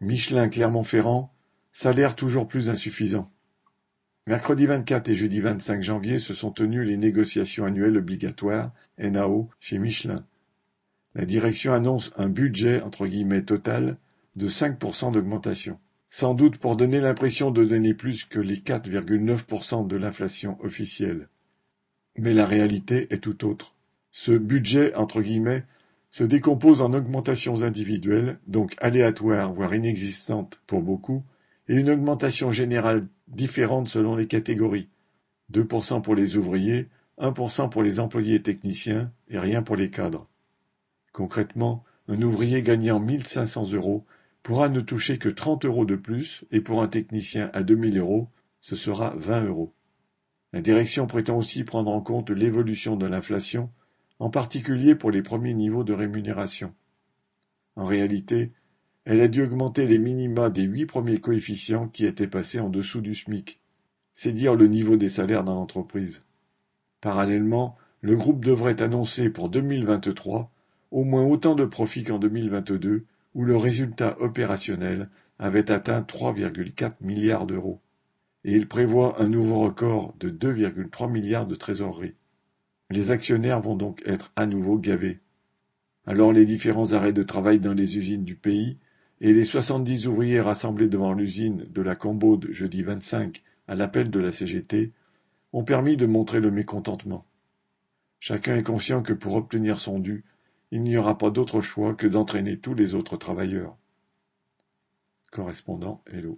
Michelin Clermont-Ferrand, salaire toujours plus insuffisant. Mercredi 24 et jeudi 25 janvier se sont tenues les négociations annuelles obligatoires (NAO) chez Michelin. La direction annonce un budget entre guillemets total de 5% d'augmentation. Sans doute pour donner l'impression de donner plus que les 4,9% de l'inflation officielle. Mais la réalité est tout autre. Ce budget entre guillemets se décompose en augmentations individuelles, donc aléatoires voire inexistantes pour beaucoup, et une augmentation générale différente selon les catégories. 2% pour les ouvriers, 1% pour les employés et techniciens, et rien pour les cadres. Concrètement, un ouvrier gagnant 1500 euros pourra ne toucher que 30 euros de plus, et pour un technicien à 2000 euros, ce sera 20 euros. La direction prétend aussi prendre en compte l'évolution de l'inflation en particulier pour les premiers niveaux de rémunération. En réalité, elle a dû augmenter les minima des huit premiers coefficients qui étaient passés en dessous du SMIC. C'est dire le niveau des salaires dans l'entreprise. Parallèlement, le groupe devrait annoncer pour 2023 au moins autant de profits qu'en 2022, où le résultat opérationnel avait atteint 3,4 milliards d'euros. Et il prévoit un nouveau record de 2,3 milliards de trésorerie. Les actionnaires vont donc être à nouveau gavés. Alors les différents arrêts de travail dans les usines du pays et les soixante-dix ouvriers rassemblés devant l'usine de la Combaude jeudi 25 à l'appel de la CGT ont permis de montrer le mécontentement. Chacun est conscient que pour obtenir son dû, il n'y aura pas d'autre choix que d'entraîner tous les autres travailleurs. Correspondant Hello.